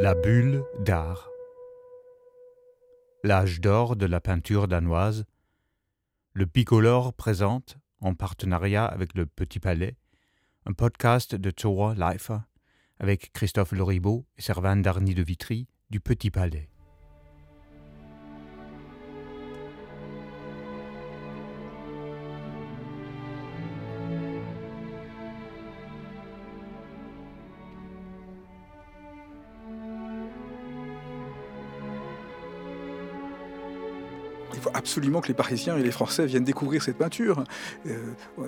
La bulle d'art. L'âge d'or de la peinture danoise. Le Picolore présente, en partenariat avec le Petit Palais, un podcast de Thor Leifer avec Christophe Loribaud et Servan Darny de Vitry du Petit Palais. Absolument que les Parisiens et les Français viennent découvrir cette peinture. Euh,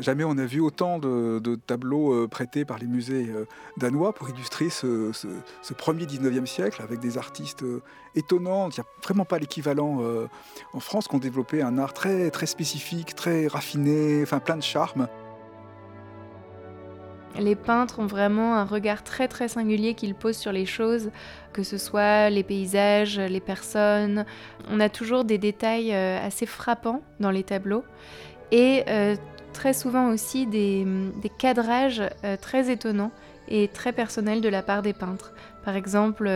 jamais on n'a vu autant de, tableaux euh, prêtés par les musées euh, danois pour illustrer ce, premier 19e siècle avec des artistes étonnants. Il n'y a vraiment pas l'équivalent en France qui ont développé un art très, très spécifique, très raffiné, enfin plein de charme. Les peintres ont vraiment un regard très très singulier qu'ils posent sur les choses, que ce soit les paysages, les personnes. On a toujours des détails euh, assez frappants dans les tableaux et euh, très souvent aussi des, cadrages euh, très étonnants et très personnels de la part des peintres. Par exemple,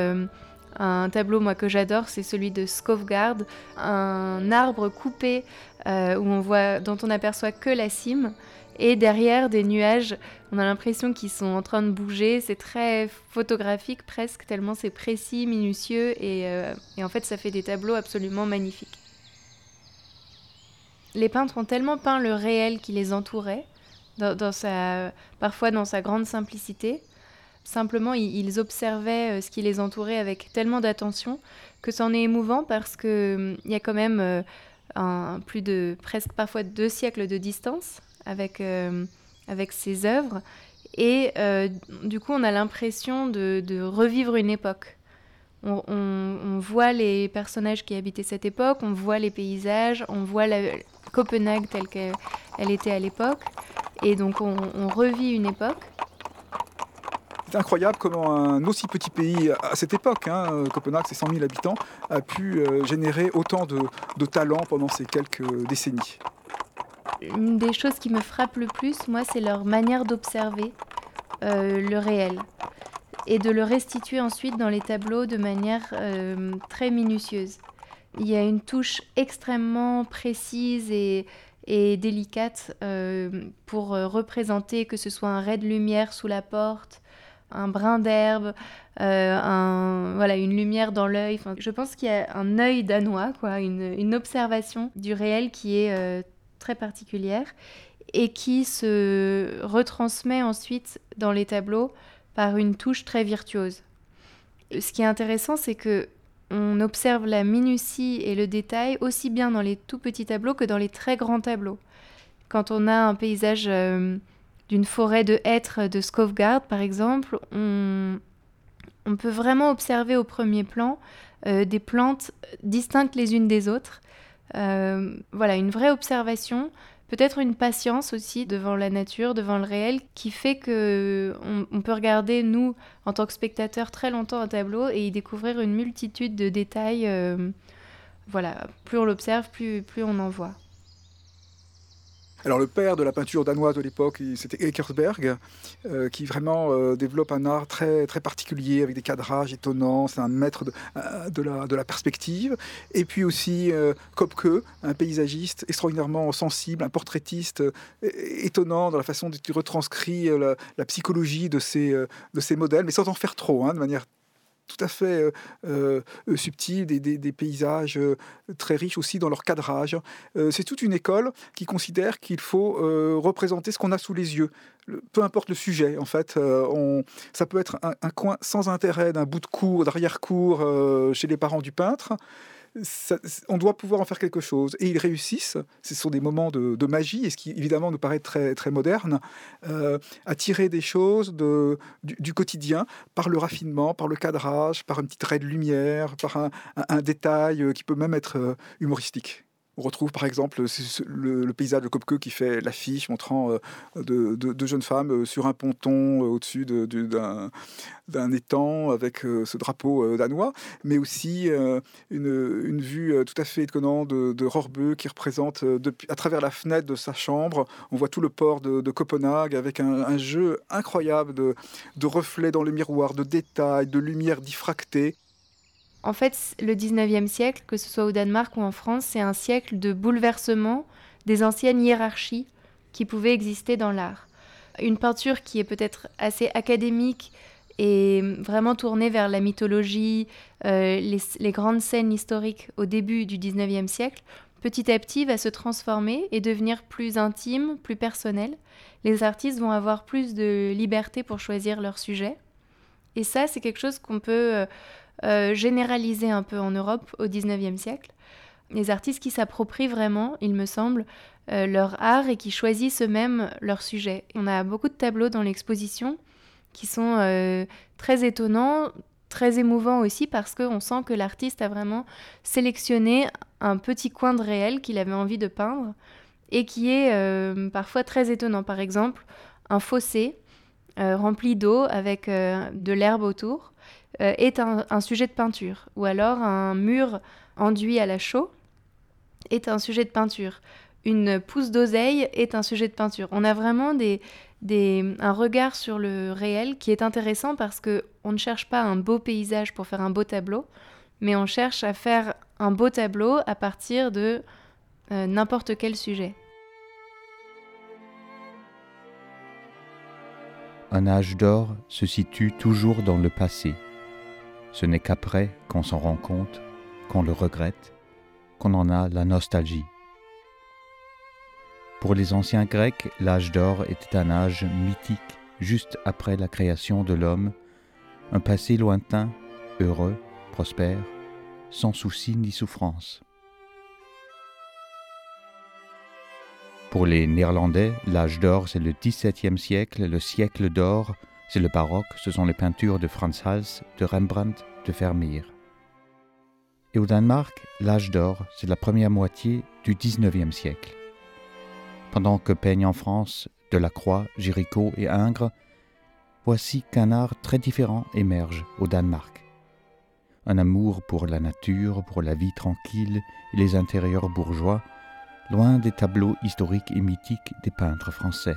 un tableau moi que j'adore, c'est celui de Skovgard, un arbre coupé dont on aperçoit que la cime et derrière des nuages, on a l'impression qu'ils sont en train de bouger. C'est très photographique presque, tellement c'est précis, minutieux, euh, et, en fait ça fait des tableaux absolument magnifiques. Les peintres ont tellement peint le réel qui les entourait, parfois dans sa grande simplicité. Simplement, ils observaient euh, ce qui les entourait avec tellement d'attention que c'en est émouvant parce qu'il hum, y a quand même euh, plus de presque parfois deux siècles de distance avec, euh, avec ses œuvres. Et euh, du coup, on a l'impression de, revivre une époque. On, on, voit les personnages qui habitaient cette époque, on voit les paysages, on voit la, Copenhague telle qu'elle était à l'époque. Et donc, on, on revit une époque. C'est incroyable comment un aussi petit pays à cette époque, hein, Copenhague c'est 100 000 habitants, a pu euh, générer autant de, de talents pendant ces quelques décennies une des choses qui me frappe le plus, moi, c'est leur manière d'observer euh, le réel et de le restituer ensuite dans les tableaux de manière euh, très minutieuse. Il y a une touche extrêmement précise et, délicate euh, pour représenter que ce soit un ray de lumière sous la porte, un brin d'herbe, voilà, une lumière dans l'œil. je pense qu'il y a un œil danois, quoi, une, une observation du réel qui est très particulière et qui se retransmet ensuite dans les tableaux par une touche très virtuose. Ce qui est intéressant, c'est que on observe la minutie et le détail aussi bien dans les tout petits tableaux que dans les très grands tableaux. Quand on a un paysage euh, d'une forêt de hêtres de Skovgard, par exemple, on, peut vraiment observer au premier plan euh, des plantes distinctes les unes des autres euh, voilà, une vraie observation, peut-être une patience aussi devant la nature, devant le réel, qui fait que on, peut regarder, nous, en tant que spectateurs, très longtemps un tableau et y découvrir une multitude de détails. Euh, voilà, plus on l'observe, plus, plus on en voit. Alors le père de la peinture danoise de l'époque, c'était Eckersberg, euh, qui vraiment euh, développe un art très, très particulier avec des cadrages étonnants. C'est un maître de, euh, la, perspective. Et puis aussi Kopke, un paysagiste extraordinairement sensible, un portraitiste étonnant dans la façon dont il retranscrit la, psychologie de ces, de ces modèles, mais sans en faire trop, hein, de manière tout à fait euh, euh, subtil, des, paysages euh, très riches aussi dans leur cadrage. c'est toute une école qui considère qu'il faut représenter ce qu'on a sous les yeux, peu importe le sujet. En fait, on, ça peut être un, un coin sans intérêt d'un bout de cour, d'arrière-cour chez les parents du peintre on doit pouvoir en faire quelque chose. Et ils réussissent, ce sont des moments de, magie, et ce qui évidemment nous paraît très, très moderne, euh, à tirer des choses du, quotidien par le raffinement, par le cadrage, par un petit trait de lumière, par un, détail euh, qui peut même être euh, humoristique. On retrouve par exemple le, paysage de Kopke qui fait l'affiche montrant deux de, jeunes femmes sur un ponton au-dessus d'un étang avec ce drapeau danois, mais aussi une, vue tout à fait étonnante de, de Rorbeu qui représente à travers la fenêtre de sa chambre, on voit tout le port de, Copenhague avec un, jeu incroyable de, de reflets dans le miroir, de détails, de lumière diffractée. En fait, le 19e siècle, que ce soit au Danemark ou en France, c'est un siècle de bouleversement des anciennes hiérarchies qui pouvaient exister dans l'art. Une peinture qui est peut-être assez académique et vraiment tournée vers la mythologie, euh, les, grandes scènes historiques au début du 19e siècle, petit à petit va se transformer et devenir plus intime, plus personnel. Les artistes vont avoir plus de liberté pour choisir leur sujet. Et ça, c'est quelque chose qu'on peut euh, euh, généralisé un peu en Europe au XIXe siècle. Les artistes qui s'approprient vraiment, il me semble, euh, leur art et qui choisissent eux-mêmes leur sujet. On a beaucoup de tableaux dans l'exposition qui sont euh, très étonnants, très émouvants aussi parce qu'on sent que l'artiste a vraiment sélectionné un petit coin de réel qu'il avait envie de peindre et qui est parfois très étonnant. Par exemple, un fossé rempli d'eau avec de l'herbe autour euh, est un, sujet de peinture, ou alors un mur enduit à la chaux est un sujet de peinture. Une pousse d'oseille est un sujet de peinture. On a vraiment des, des, un regard sur le réel qui est intéressant parce que on ne cherche pas un beau paysage pour faire un beau tableau, mais on cherche à faire un beau tableau à partir de euh, n'importe quel sujet. Un âge d'or se situe toujours dans le passé. Ce n'est qu'après qu'on s'en rend compte, qu'on le regrette, qu'on en a la nostalgie. Pour les anciens Grecs, l'âge d'or était un âge mythique, juste après la création de l'homme, un passé lointain, heureux, prospère, sans souci ni souffrance. Pour les Néerlandais, l'âge d'or, c'est le XVIIe siècle, le siècle d'or c'est le baroque, ce sont les peintures de Frans Hals, de Rembrandt, de Vermeer. Et au Danemark, l'âge d'or, c'est la première moitié du XIXe siècle. Pendant que peignent en France Delacroix, Géricault et Ingres, voici qu'un art très différent émerge au Danemark. Un amour pour la nature, pour la vie tranquille et les intérieurs bourgeois, loin des tableaux historiques et mythiques des peintres français.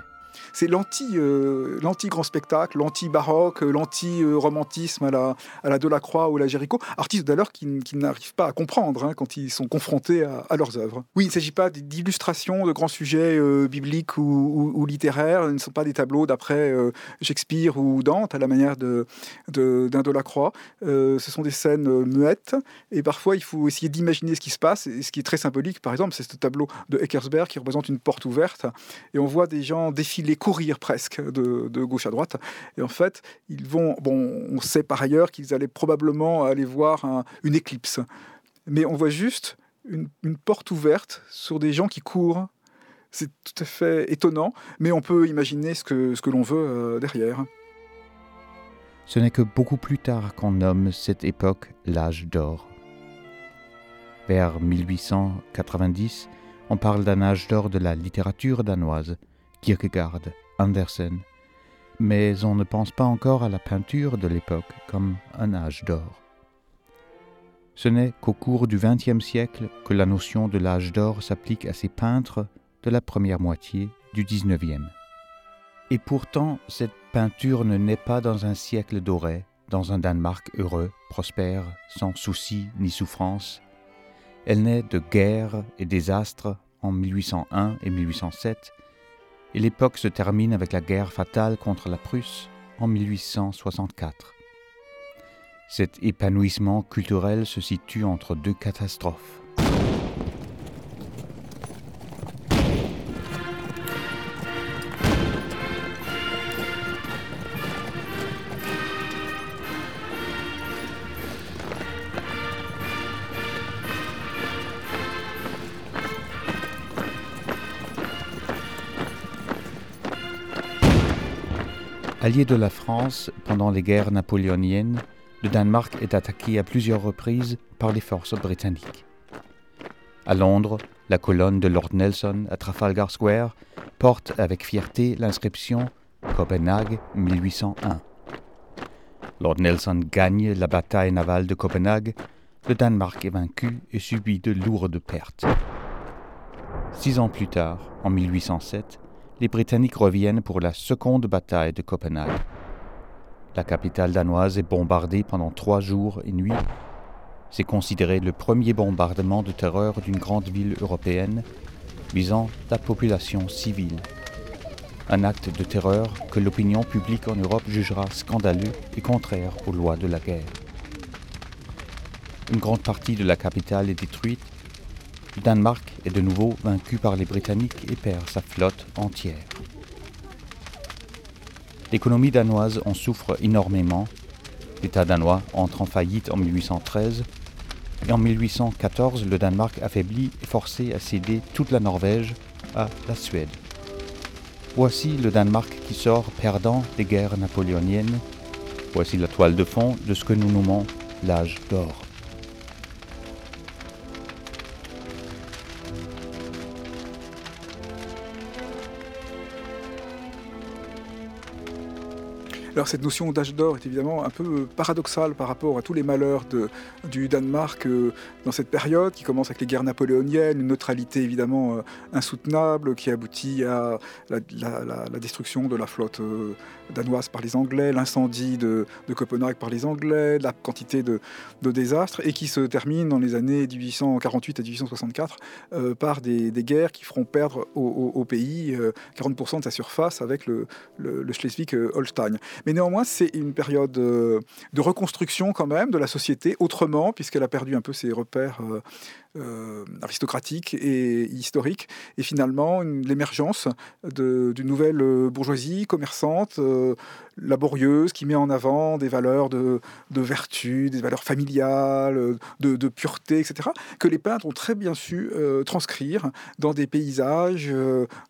C'est euh, l'anti-grand spectacle, l'anti-baroque, l'anti-romantisme à la, à la Delacroix ou à la Géricault, artistes d'ailleurs qui, n'arrivent pas à comprendre hein, quand ils sont confrontés à, leurs œuvres. Oui, il ne s'agit pas d'illustrations de grands sujets euh, bibliques ou, littéraires, ce ne sont pas des tableaux d'après euh, Shakespeare ou Dante à la manière d'un de, Delacroix. ce sont des scènes muettes et parfois il faut essayer d'imaginer ce qui se passe. Et ce qui est très symbolique, par exemple, c'est ce tableau de Eckersberg qui représente une porte ouverte et on voit des gens défiler les courir presque de, gauche à droite. Et en fait, ils vont. Bon, on sait par ailleurs qu'ils allaient probablement aller voir une éclipse. Mais on voit juste une, porte ouverte sur des gens qui courent. C'est tout à fait étonnant, mais on peut imaginer ce que, ce que l'on veut euh, derrière. Ce n'est que beaucoup plus tard qu'on nomme cette époque l'âge d'or. Vers 1890, on parle d'un âge d'or de la littérature danoise, Kierkegaard, Andersen, mais on ne pense pas encore à la peinture de l'époque comme un âge d'or. Ce n'est qu'au cours du XXe siècle que la notion de l'âge d'or s'applique à ces peintres de la première moitié du XIXe. Et pourtant, cette peinture ne naît pas dans un siècle doré, dans un Danemark heureux, prospère, sans soucis ni souffrance. Elle naît de guerres et désastres en 1801 et 1807 et l'époque se termine avec la guerre fatale contre la Prusse en 1864. Cet épanouissement culturel se situe entre deux catastrophes. Allié de la France pendant les guerres napoléoniennes, le Danemark est attaqué à plusieurs reprises par les forces britanniques. À Londres, La colonne de Lord Nelson à Trafalgar Square porte avec fierté l'inscription Copenhague 1801. Lord Nelson gagne la bataille navale de Copenhague, le Danemark est vaincu et subit de lourdes pertes. Six ans plus tard, en 1807, les Britanniques reviennent pour la seconde bataille de Copenhague. La capitale danoise est bombardée pendant trois jours et nuits. C'est considéré le premier bombardement de terreur d'une grande ville européenne visant la population civile. Un acte de terreur que l'opinion publique en Europe jugera scandaleux et contraire aux lois de la guerre. Une grande partie de la capitale est détruite. Le Danemark est de nouveau vaincu par les Britanniques et perd sa flotte entière. L'économie danoise en souffre énormément. L'État danois entre en faillite en 1813 et en 1814, le Danemark affaibli est forcé à céder toute la Norvège à la Suède. Voici le Danemark qui sort perdant des guerres napoléoniennes. Voici la toile de fond de ce que nous nommons l'âge d'or. Alors cette notion d'âge d'or est évidemment un peu paradoxale par rapport à tous les malheurs du Danemark euh, dans cette période qui commence avec les guerres napoléoniennes, une neutralité évidemment euh, insoutenable qui aboutit à la, destruction de la flotte euh, danoise par les Anglais, l'incendie de, Copenhague par les Anglais, la quantité de, désastres et qui se termine dans les années 1848 à 1864 par des, guerres qui feront perdre au, pays 40% de sa surface avec le Schleswig-Holstein. Mais néanmoins, c'est une période euh, de reconstruction quand même de la société autrement, puisqu'elle a perdu un peu ses repères euh, euh, aristocratique et historique, et finalement l'émergence d'une nouvelle bourgeoisie commerçante, laborieuse, qui met en avant des valeurs de, vertu, des valeurs familiales, de, pureté, etc., que les peintres ont très bien su transcrire dans des paysages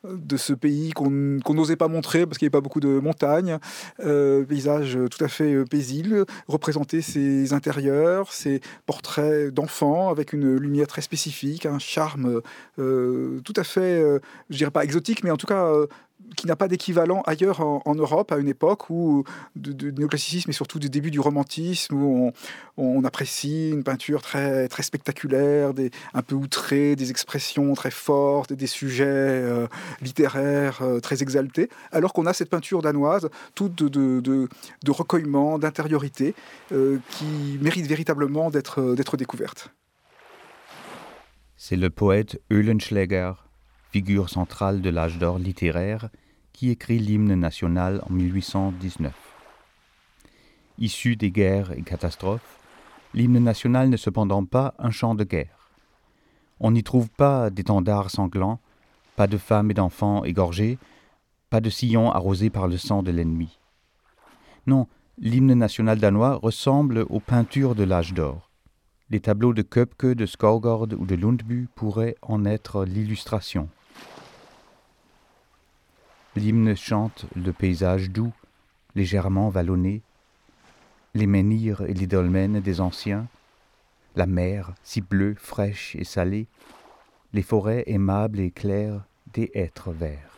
de ce pays qu'on n'osait pas montrer parce qu'il n'y avait pas beaucoup de montagnes, paysages tout à fait paisibles, représenter ses intérieurs, ses portraits d'enfants avec une lumière très spécifique, un charme euh, tout à fait, euh, je dirais pas exotique, mais en tout cas euh, qui n'a pas d'équivalent ailleurs en, Europe à une époque où du, néoclassicisme et surtout du début du romantisme où on, apprécie une peinture très très spectaculaire, un peu outrée, des expressions très fortes, des sujets littéraires très exaltés, alors qu'on a cette peinture danoise toute de, recueillement, d'intériorité qui mérite véritablement d'être découverte. C'est le poète Eulenschläger, figure centrale de l'âge d'or littéraire, qui écrit l'hymne national en 1819. Issu des guerres et catastrophes, l'hymne national n'est cependant pas un chant de guerre. On n'y trouve pas d'étendards sanglants, pas de femmes et d'enfants égorgés, pas de sillons arrosés par le sang de l'ennemi. Non, l'hymne national danois ressemble aux peintures de l'âge d'or. Les tableaux de Köpke, de Skovgaard ou de Lundby pourraient en être l'illustration. L'hymne chante le paysage doux, légèrement vallonné, les menhirs et les dolmens des anciens, la mer si bleue, fraîche et salée, les forêts aimables et claires des êtres verts.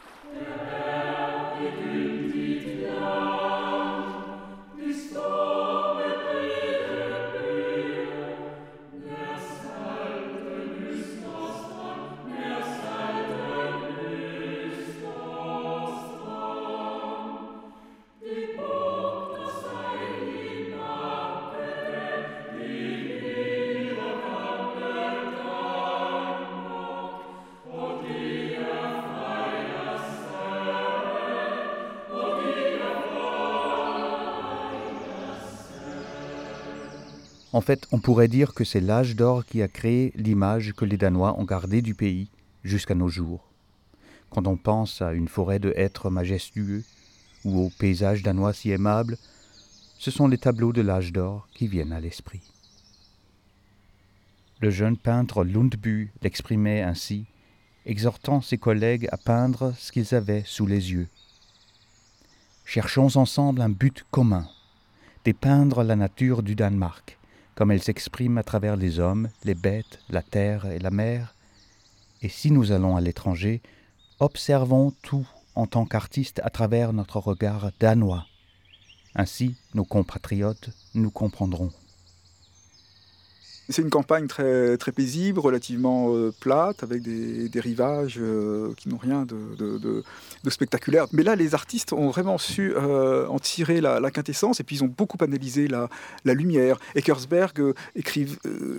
En fait, on pourrait dire que c'est l'âge d'or qui a créé l'image que les Danois ont gardée du pays jusqu'à nos jours. Quand on pense à une forêt de hêtres majestueux ou au paysage danois si aimable, ce sont les tableaux de l'âge d'or qui viennent à l'esprit. Le jeune peintre Lundbu l'exprimait ainsi, exhortant ses collègues à peindre ce qu'ils avaient sous les yeux. Cherchons ensemble un but commun, dépeindre la nature du Danemark, comme elle s'exprime à travers les hommes, les bêtes, la terre et la mer, Et si nous allons à l'étranger, observons tout en tant qu'artistes à travers notre regard danois. Ainsi, nos compatriotes nous comprendront. C'est une campagne très, très paisible, relativement euh, plate, avec des, rivages euh, qui n'ont rien de, spectaculaire. Mais là, les artistes ont vraiment su euh, en tirer la, quintessence, et puis ils ont beaucoup analysé la, lumière. Eckersberg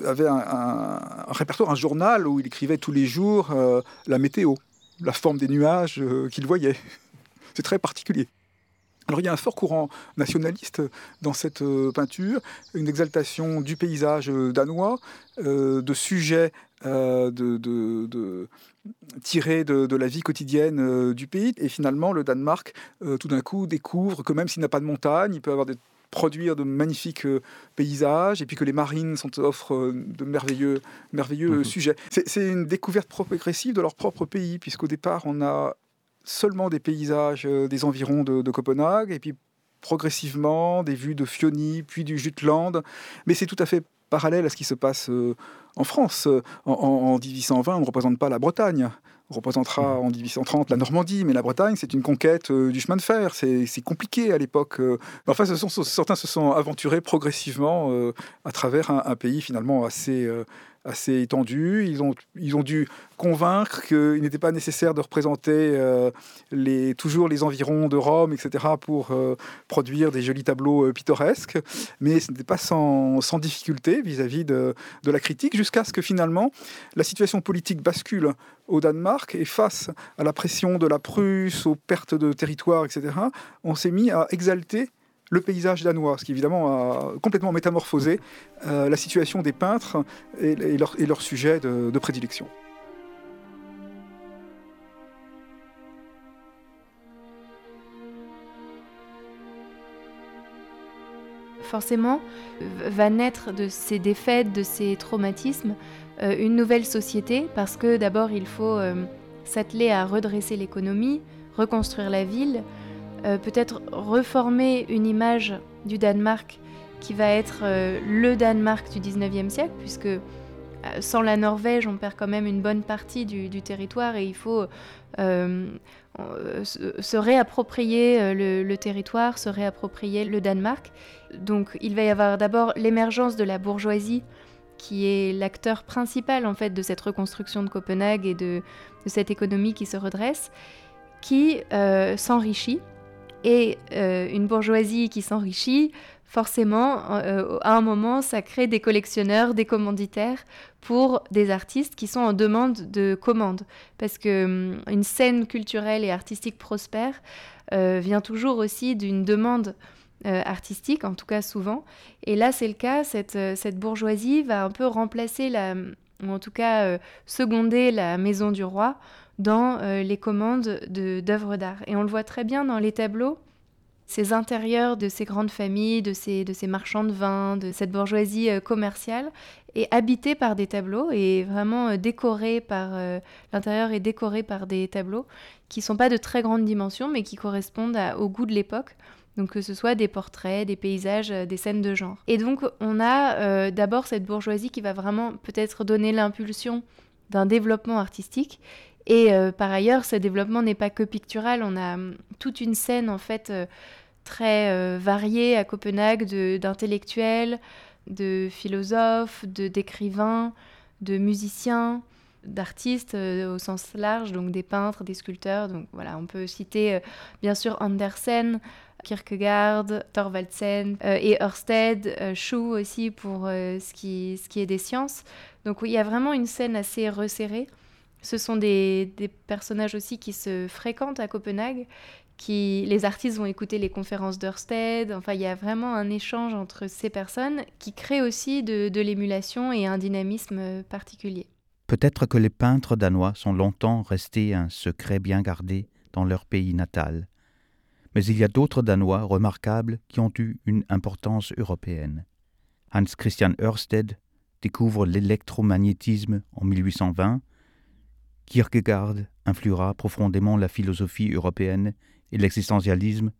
avait un, répertoire, un journal où il écrivait tous les jours la météo, la forme des nuages qu'il voyait. C'est très particulier. Alors il y a un fort courant nationaliste dans cette euh, peinture, une exaltation du paysage euh, danois, euh, de sujets de, tirés de, la vie quotidienne du pays. Et finalement, le Danemark, tout d'un coup, découvre que même s'il n'a pas de montagne, il peut avoir des produire de magnifiques paysages et puis que les marines sont, offrent de merveilleux, merveilleux mhm. sujets. C'est une découverte progressive de leur propre pays, puisqu'au départ, on a seulement des paysages euh, des environs de, Copenhague, et puis progressivement des vues de Fioni, puis du Jutland. Mais c'est tout à fait parallèle à ce qui se passe euh, en France. En, en 1820, on ne représente pas la Bretagne. On représentera en 1830 la Normandie, mais la Bretagne, c'est une conquête euh, du chemin de fer. C'est compliqué à l'époque. Enfin, ce sont, certains se sont aventurés progressivement à travers un, un, pays finalement assez, assez étendu. Ils ont, ils ont dû convaincre qu'il n'était pas nécessaire de représenter euh, les, toujours les environs de Rome, etc., pour euh, produire des jolis tableaux euh, pittoresques. Mais ce n'était pas sans, sans, difficulté vis-à-vis de, de, la critique, jusqu'à ce que finalement la situation politique bascule au Danemark et face à la pression de la Prusse, aux pertes de territoire, etc., on s'est mis à exalter le paysage danois, ce qui évidemment a complètement métamorphosé euh, la situation des peintres et, leur, sujet de, prédilection. Forcément, va naître de ces défaites, de ces traumatismes, euh, une nouvelle société, parce que d'abord il faut euh, s'atteler à redresser l'économie, reconstruire la ville, euh, peut-être reformer une image du Danemark qui va être euh, le Danemark du 19e siècle, puisque euh, sans la Norvège, on perd quand même une bonne partie du, territoire et il faut se réapproprier le, territoire, se réapproprier le Danemark. Donc il va y avoir d'abord l'émergence de la bourgeoisie qui est l'acteur principal en fait de cette reconstruction de Copenhague et de, cette économie qui se redresse, qui s'enrichit et euh, une bourgeoisie qui s'enrichit, forcément, euh, à un moment, ça crée des collectionneurs, des commanditaires pour des artistes qui sont en demande de commandes. Parce que hum, une scène culturelle et artistique prospère euh, vient toujours aussi d'une demande artistique, en tout cas souvent. Et là, c'est le cas, cette, cette, bourgeoisie va un peu remplacer, la, ou en tout cas seconder la maison du roi dans euh, les commandes d'œuvres d'art. Et on le voit très bien dans les tableaux, ces intérieurs de ces grandes familles, de ces, marchands de vin, de cette bourgeoisie euh, commerciale, est habité par des tableaux et vraiment euh, décoré par... L'intérieur est décoré par des tableaux qui ne sont pas de très grande dimension, mais qui correspondent au goût de l'époque. Donc que ce soit des portraits, des paysages, des scènes de genre. Et donc on a d'abord cette bourgeoisie qui va vraiment peut-être donner l'impulsion d'un développement artistique et euh, par ailleurs, ce développement n'est pas que pictural. On a hum, toute une scène en fait euh, très euh, variée à Copenhague d'intellectuels, de, philosophes, d'écrivains, de, musiciens, d'artistes au sens large, donc des peintres, des sculpteurs. Donc voilà, on peut citer bien sûr Andersen, Kierkegaard, Thorvaldsen et Ørsted, Schuh aussi pour ce, qui, ce qui est des sciences. Donc il y a vraiment une scène assez resserrée. Ce sont des, personnages aussi qui se fréquentent à Copenhague. Qui, les artistes vont écouter les conférences d'Ørsted. Enfin, il y a vraiment un échange entre ces personnes qui crée aussi de, de l'émulation et un dynamisme particulier. Peut-être que les peintres danois sont longtemps restés un secret bien gardé dans leur pays natal. Mais il y a d'autres Danois remarquables qui ont eu une importance européenne. Hans Christian Ørsted découvre l'électromagnétisme en 1820 Kierkegaard influera profondément la philosophie européenne et l'existentialisme.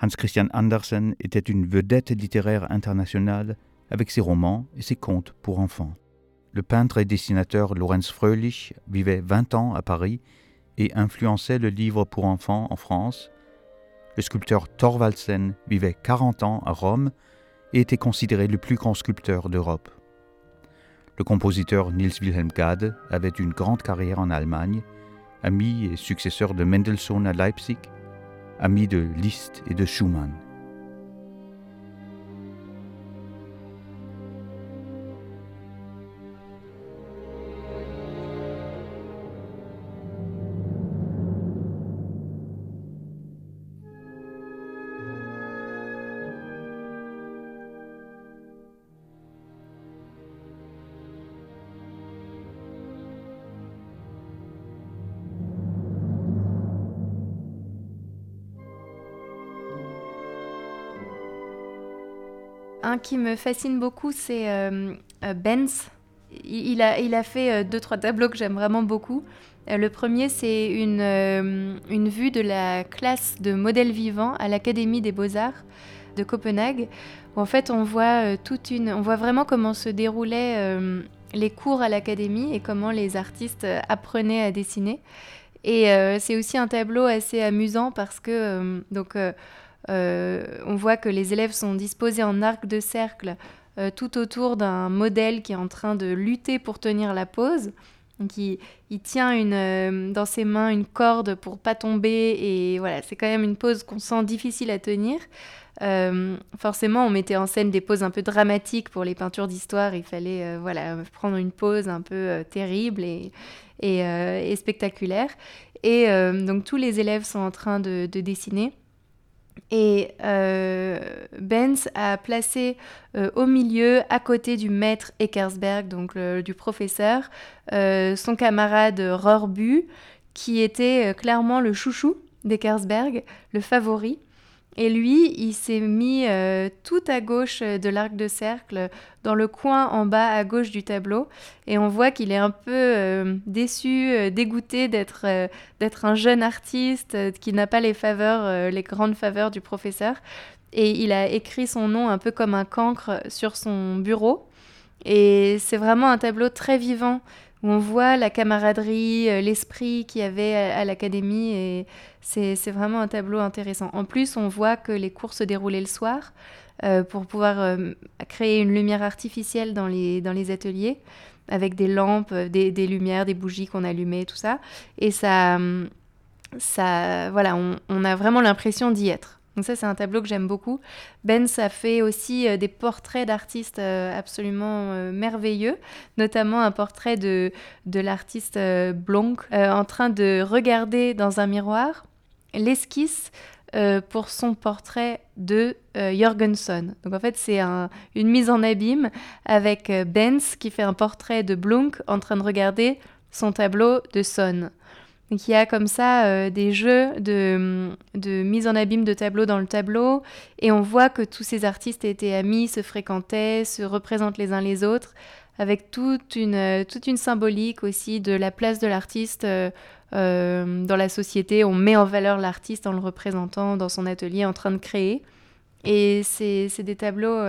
Hans Christian Andersen était une vedette littéraire internationale avec ses romans et ses contes pour enfants. le peintre et dessinateur Lorenz Fröhlich vivait 20 ans à Paris et influençait le livre pour enfants en France. Le sculpteur Thorvaldsen vivait 40 ans à Rome et était considéré le plus grand sculpteur d'Europe. Le compositeur Niels Wilhelm Gade avait une grande carrière en Allemagne, ami et successeur de Mendelssohn à Leipzig, ami de Liszt et de Schumann. Qui me fascine beaucoup, c'est euh, euh, Benz. Il a, il a fait euh, deux, trois tableaux que j'aime vraiment beaucoup. le premier, c'est une, une vue de la classe de modèles vivants à l'Académie des Beaux-Arts de Copenhague, où en fait on voit, toute une, on voit vraiment comment se déroulaient les cours à l'Académie et comment les artistes apprenaient à dessiner. Et c'est aussi un tableau assez amusant parce que donc, euh, on voit que les élèves sont disposés en arc de cercle euh, tout autour d'un modèle qui est en train de lutter pour tenir la pose. Donc il, tient euh, dans ses mains une corde pour pas tomber et voilà, c'est quand même une pose qu'on sent difficile à tenir. forcément, on mettait en scène des poses un peu dramatiques pour les peintures d'histoire. Il fallait voilà, prendre une pose un peu terrible et, spectaculaire. Et donc tous les élèves sont en train de dessiner. Et euh, Benz a placé euh, au milieu, à côté du maître Eckersberg, donc du professeur, euh, son camarade Rorbu, qui était clairement le chouchou d'Eckersberg, le favori. Et lui, il s'est mis euh, tout à gauche euh, de l'arc de cercle, dans le coin en bas à gauche du tableau. Et on voit qu'il est un peu euh, déçu, dégoûté d'être d'être un jeune artiste qui n'a pas les faveurs, les grandes faveurs du professeur. Et il a écrit son nom un peu comme un cancre sur son bureau. Et c'est vraiment un tableau très vivant où on voit la camaraderie, euh, l'esprit qu'il y avait à, l'académie. Et c'est vraiment un tableau intéressant. En plus, on voit que les cours se déroulaient le soir euh, pour pouvoir euh, créer une lumière artificielle dans les, ateliers avec des lampes, des, lumières, des bougies qu'on allumait, tout ça. Et ça, ça voilà, on a vraiment l'impression d'y être. Donc ça, c'est un tableau que j'aime beaucoup. Benz a fait aussi euh, des portraits d'artistes euh, absolument euh, merveilleux, notamment un portrait de, de l'artiste Blanc en train de regarder dans un miroir l'esquisse pour son portrait de Jorgensen. Donc en fait, c'est une mise en abîme avec Benz qui fait un portrait de Blanc en train de regarder son tableau de Son. Donc il y a comme ça euh, des jeux de, mise en abîme de tableaux dans le tableau, et on voit que tous ces artistes étaient amis, se fréquentaient, se représentent les uns les autres, avec toute une, euh, toute une symbolique aussi de la place de l'artiste euh, dans la société. On met en valeur l'artiste en le représentant dans son atelier en train de créer. Et c'est des tableaux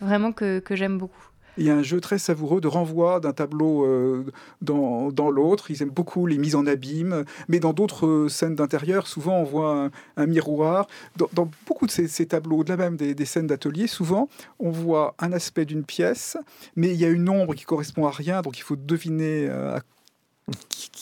vraiment que j'aime beaucoup. Il y a un jeu très savoureux de renvoi d'un tableau euh, dans, dans l'autre. Ils aiment beaucoup les mises en abîme, mais dans d'autres euh, scènes d'intérieur, souvent on voit un, miroir. Dans, beaucoup de ces, tableaux, au-delà même des, scènes d'atelier, souvent on voit un aspect d'une pièce, mais il y a une ombre qui correspond à rien, donc il faut deviner euh, à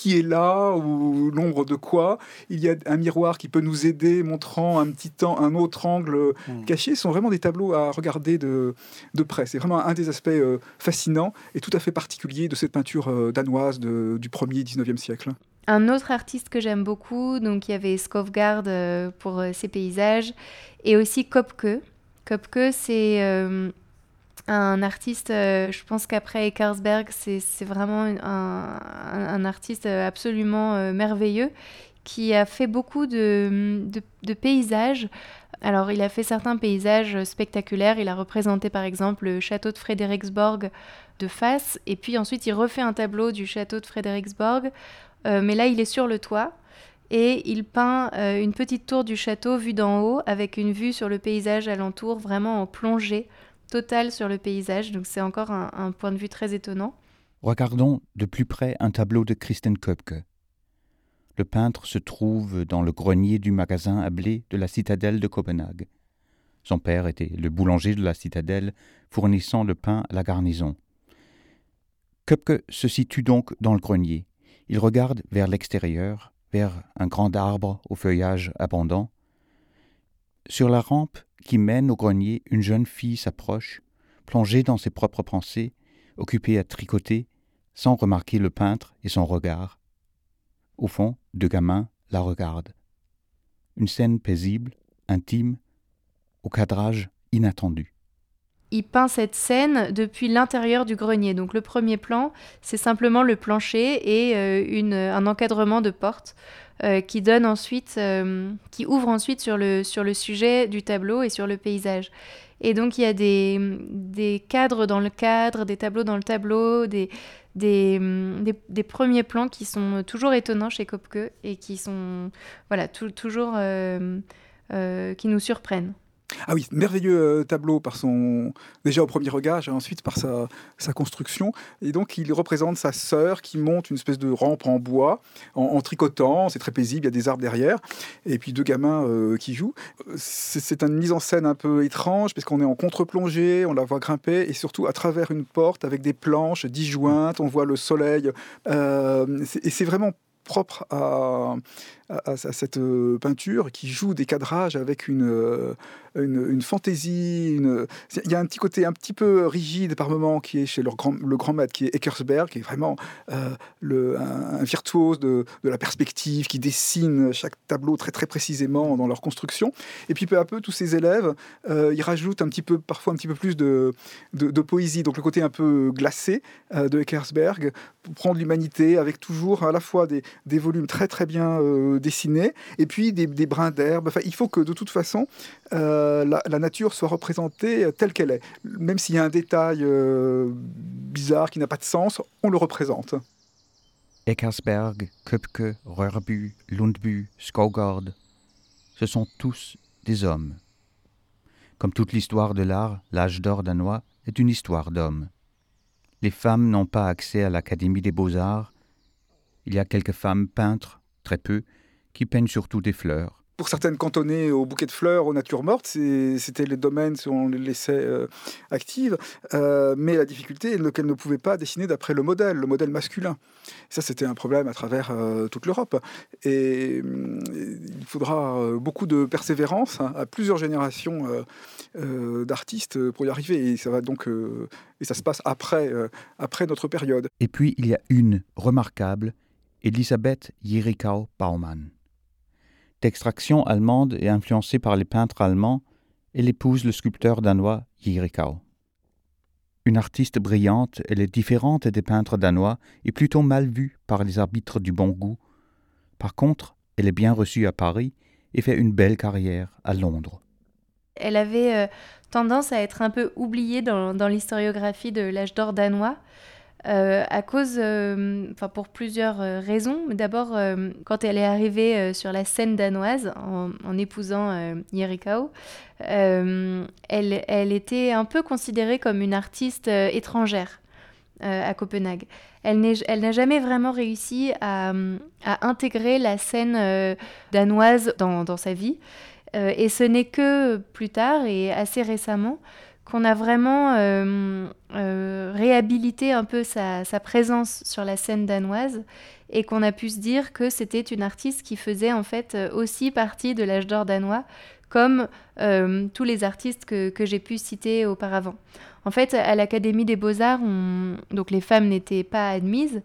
qui est là ou l'ombre de quoi. Il y a un miroir qui peut nous aider, montrant un petit temps, un autre angle hmm. caché. Ce sont vraiment des tableaux à regarder de, de près. C'est vraiment un des aspects euh, fascinants et tout à fait particuliers de cette peinture euh, danoise du 1er 19e siècle. Un autre artiste que j'aime beaucoup, donc il y avait Skofgard euh, pour ses paysages et aussi Kopke. Kopke, c'est un artiste, euh, je pense qu'après Eckersberg, c'est vraiment un, artiste absolument euh, merveilleux qui a fait beaucoup de, paysages. Alors, il a fait certains paysages spectaculaires. Il a représenté par exemple le château de Frederiksborg de face, et puis ensuite il refait un tableau du château de Frederiksborg, euh, mais là il est sur le toit. Et il peint une petite tour du château vue d'en haut avec une vue sur le paysage alentour vraiment en plongée total sur le paysage, donc c'est encore un, point de vue très étonnant. Regardons de plus près un tableau de Kristen Köpke. Le peintre se trouve dans le grenier du magasin à blé de la citadelle de Copenhague. Son père était le boulanger de la citadelle, fournissant le pain à la garnison. Köpke se situe donc dans le grenier. Il regarde vers l'extérieur, vers un grand arbre au feuillage abondant. Sur la rampe qui mène au grenier, une jeune fille s'approche, plongée dans ses propres pensées, occupée à tricoter, sans remarquer le peintre et son regard. Au fond, deux gamins la regardent. Une scène paisible, intime, au cadrage inattendu. Il peint cette scène depuis l'intérieur du grenier. Donc le premier plan, c'est simplement le plancher et euh, un encadrement de porte euh, qui donne ensuite, euh, qui ouvre ensuite sur le, sur le sujet du tableau et sur le paysage. Et donc il y a des, des cadres dans le cadre, des tableaux dans le tableau, des, des, des, premiers plans qui sont toujours étonnants chez Kopke et qui sont voilà, toujours qui nous surprennent. Ah oui, merveilleux euh, tableau par son déjà au premier regard, et ensuite par sa, construction. Et donc il représente sa sœur qui monte une espèce de rampe en bois, en, tricotant. C'est très paisible, il y a des arbres derrière, et puis deux gamins euh, qui jouent. C'est une mise en scène un peu étrange parce qu'on est en contre-plongée, on la voit grimper, et surtout à travers une porte avec des planches disjointes. On voit le soleil, euh, et c'est vraiment propre à, à, cette euh, peinture qui joue des cadrages avec une, euh, une, fantaisie. Il y a un petit côté un petit peu rigide par moment qui est chez le grand, le grand maître, qui est Eckersberg, qui est vraiment euh, un, virtuose de, la perspective, qui dessine chaque tableau très très précisément dans leur construction. Et puis peu à peu, tous ces élèves, ils rajoutent un petit peu, parfois un petit peu plus de, poésie. Donc le côté un peu glacé de Eckersberg pour prendre l'humanité avec toujours à la fois des volumes très très bien dessiner, et puis des, brins d'herbe. Enfin, il faut que de toute façon, euh, la, nature soit représentée telle qu'elle est. Même s'il y a un détail euh, bizarre qui n'a pas de sens, on le représente. Eckersberg, Köpke, Rörbu, Lundbu, Skogard, ce sont tous des hommes. Comme toute l'histoire de l'art, l'âge d'or danois est une histoire d'hommes. Les femmes n'ont pas accès à l'Académie des beaux-arts. Il y a quelques femmes peintres, très peu, qui peignent surtout des fleurs. Pour certaines cantonnées au bouquet de fleurs, aux natures mortes, c'était les domaines où on les laissait euh, actives. Euh, mais la difficulté est qu'elles ne pouvaient pas dessiner d'après le modèle, le modèle masculin. ça, c'était un problème à travers euh, toute l'Europe. Et, il faudra beaucoup de persévérance hein, à plusieurs générations d'artistes pour y arriver. Et ça va donc et ça se passe après, après notre période. Et puis il y a une remarquable, Elisabeth Jirikau Baumann. D'extraction allemande et influencée par les peintres allemands, elle épouse le sculpteur danois Jirikau. Une artiste brillante, elle est différente des peintres danois et plutôt mal vue par les arbitres du bon goût. Par contre, elle est bien reçue à Paris et fait une belle carrière à Londres. Elle avait euh, tendance à être un peu oubliée dans l'historiographie de l'âge d'or danois. Euh, à cause, euh, enfin pour plusieurs euh, raisons. D'abord, quand elle est arrivée sur la scène danoise en, épousant Yerikao, elle, était un peu considérée comme une artiste étrangère à Copenhague. Elle n'a jamais vraiment réussi à, intégrer la scène danoise dans, sa vie. et ce n'est que plus tard et assez récemment qu'on a vraiment euh, euh, réhabilité un peu sa, présence sur la scène danoise et qu'on a pu se dire que c'était une artiste qui faisait en fait aussi partie de l'âge d'or danois, comme euh, tous les artistes que, j'ai pu citer auparavant. En fait, à l'Académie des beaux-arts, donc les femmes n'étaient pas admises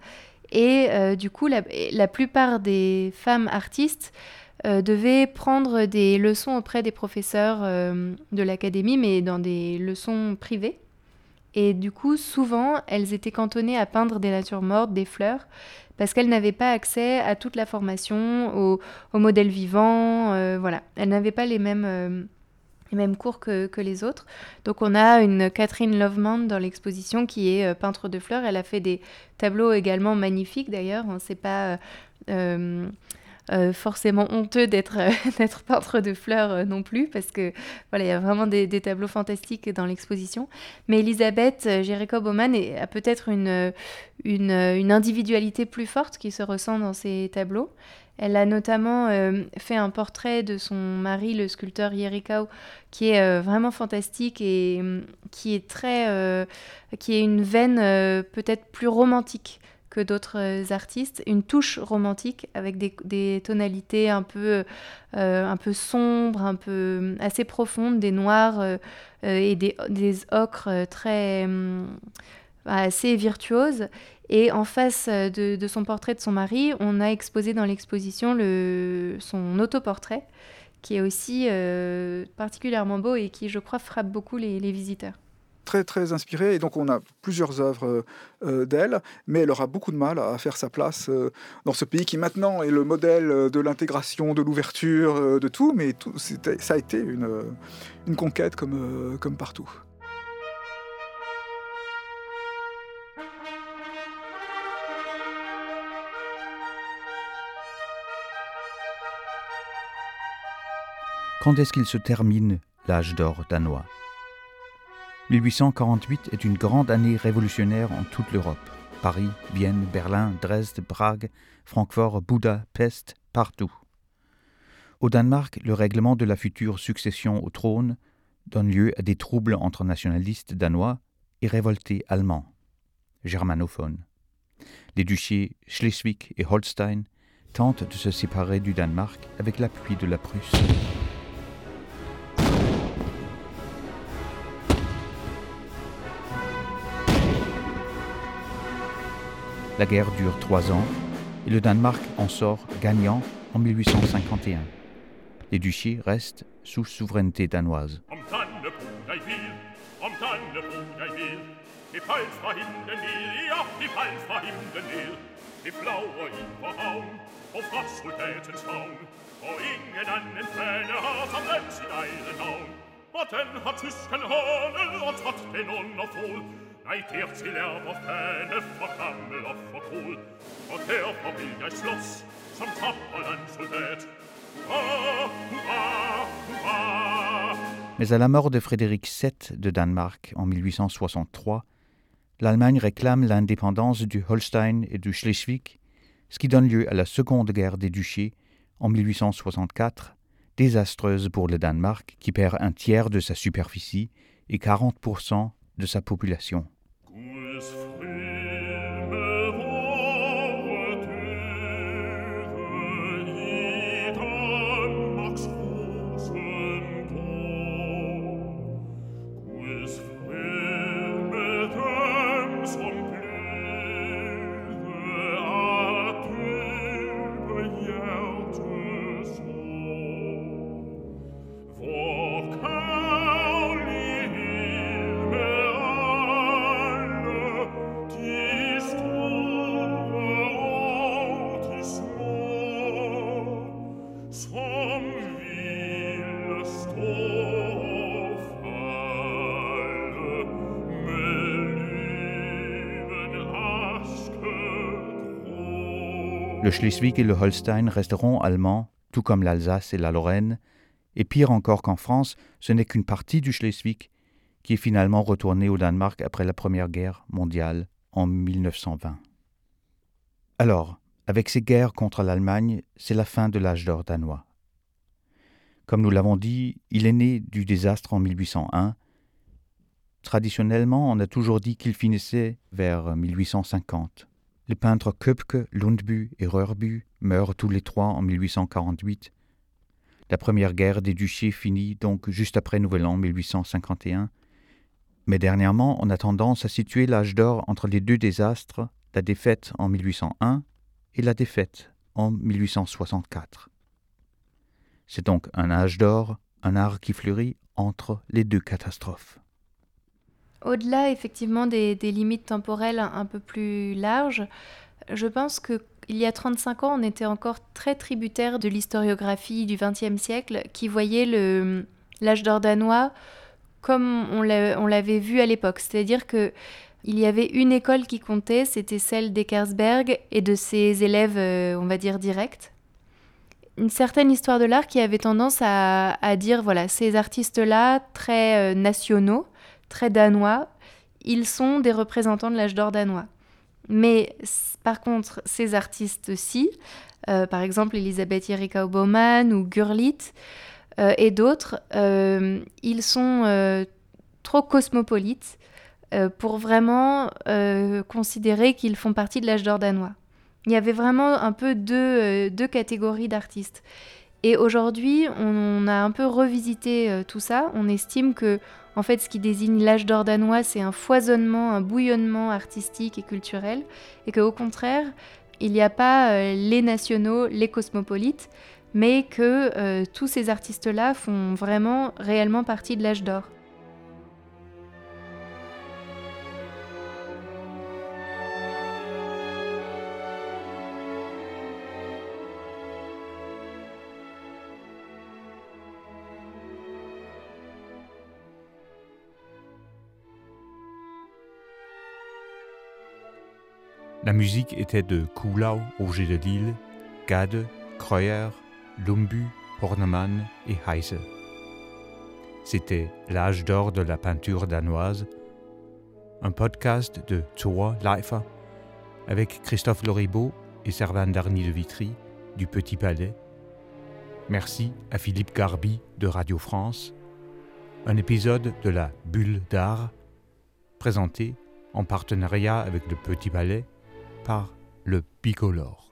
et du coup, la, plupart des femmes artistes euh, devait prendre des leçons auprès des professeurs euh, de l'académie, mais dans des leçons privées. Et du coup, souvent, elles étaient cantonnées à peindre des natures mortes, des fleurs, parce qu'elles n'avaient pas accès à toute la formation, au, au modèle vivant. Euh, voilà, elles n'avaient pas les mêmes, les mêmes cours que, que, les autres. Donc, on a une Catherine Lovemand dans l'exposition qui est peintre de fleurs. Elle a fait des tableaux également magnifiques d'ailleurs. Hein. C'est pas euh, forcément honteux d'être d'être peintre de fleurs non plus, parce que voilà, il y a vraiment des, tableaux fantastiques dans l'exposition. Mais Elisabeth Jericho Baumann a peut-être une, individualité plus forte qui se ressent dans ses tableaux. Elle a notamment euh, fait un portrait de son mari, le sculpteur Yerikau, qui est euh, vraiment fantastique et mm, qui est très, euh, qui est une veine peut-être plus romantique que d'autres artistes, une touche romantique avec des, tonalités un peu, un peu sombres, un peu mm, assez profondes, des noirs et des, des ocres très assez virtuoses. Et en face euh, de, son portrait de son mari, on a exposé dans l'exposition son autoportrait, qui est aussi euh, particulièrement beau et qui, je crois, frappe beaucoup les, visiteurs très très inspirée et donc on a plusieurs œuvres euh, d'elle, mais elle aura beaucoup de mal à faire sa place dans ce pays qui maintenant est le modèle de l'intégration, de l'ouverture, de tout, mais tout, ça a été une, une conquête comme, comme partout. Quand est-ce qu'il se termine l'âge d'or danois? 1848 est une grande année révolutionnaire en toute l'Europe. Paris, Vienne, Berlin, Dresde, Prague, Francfort, Bouddha, Pest, partout. Au Danemark, le règlement de la future succession au trône donne lieu à des troubles entre nationalistes danois et révoltés allemands, germanophones. Les duchés Schleswig et Holstein tentent de se séparer du Danemark avec l'appui de la Prusse. La guerre dure trois ans et le Danemark en sort gagnant en 1851. Les duchés restent sous souveraineté danoise. Mais à la mort de Frédéric VII de Danemark en 1863, l'Allemagne réclame l'indépendance du Holstein et du Schleswig, ce qui donne lieu à la Seconde Guerre des Duchés en 1864, désastreuse pour le Danemark qui perd un tiers de sa superficie et 40% de sa population. is Le Schleswig et le Holstein resteront allemands, tout comme l'Alsace et la Lorraine, et pire encore qu'en France, ce n'est qu'une partie du Schleswig qui est finalement retournée au Danemark après la Première Guerre mondiale en 1920. Alors, avec ces guerres contre l'Allemagne, c'est la fin de l'âge d'or danois. Comme nous l'avons dit, il est né du désastre en 1801. Traditionnellement, on a toujours dit qu'il finissait vers 1850. Les peintres Köpke, Lundbu et Rörbu meurent tous les trois en 1848. La première guerre des duchés finit donc juste après Nouvel An 1851. Mais dernièrement, on a tendance à situer l'âge d'or entre les deux désastres, la défaite en 1801 et la défaite en 1864. C'est donc un âge d'or, un art qui fleurit entre les deux catastrophes. Au-delà effectivement des, limites temporelles un, peu plus larges, je pense que il y a 35 ans, on était encore très tributaire de l'historiographie du XXe siècle qui voyait l'âge d'or danois comme on l'avait vu à l'époque. C'est-à-dire que il y avait une école qui comptait, c'était celle d'Eckersberg et de ses élèves, euh, on va dire, directs. une certaine histoire de l'art qui avait tendance à, dire voilà, ces artistes-là, très euh, nationaux, très danois, ils sont des représentants de l'âge d'or danois. Mais par contre, ces artistes-ci, euh, par exemple Elisabeth Erika Baumann ou Gurlit euh, et d'autres, ils sont trop cosmopolites pour vraiment considérer qu'ils font partie de l'âge d'or danois. Il y avait vraiment un peu deux, euh, deux catégories d'artistes. Et aujourd'hui, on, a un peu revisité euh, tout ça. On estime que, en fait, ce qui désigne l'âge d'or danois, c'est un foisonnement, un bouillonnement artistique et culturel, et qu'au contraire, il n'y a pas euh, les nationaux, les cosmopolites, mais que tous ces artistes-là font vraiment réellement partie de l'âge d'or. La musique était de Kulau, Auger de Lille, Gade, Kreuer, Lumbu, Hornemann et Heise. C'était L'âge d'or de la peinture danoise, un podcast de Thor Leifer avec Christophe Loribaud et Servan Darny de Vitry du Petit Palais. Merci à Philippe Garbi de Radio France. Un épisode de la Bulle d'art présenté en partenariat avec le Petit Palais par le Picolore.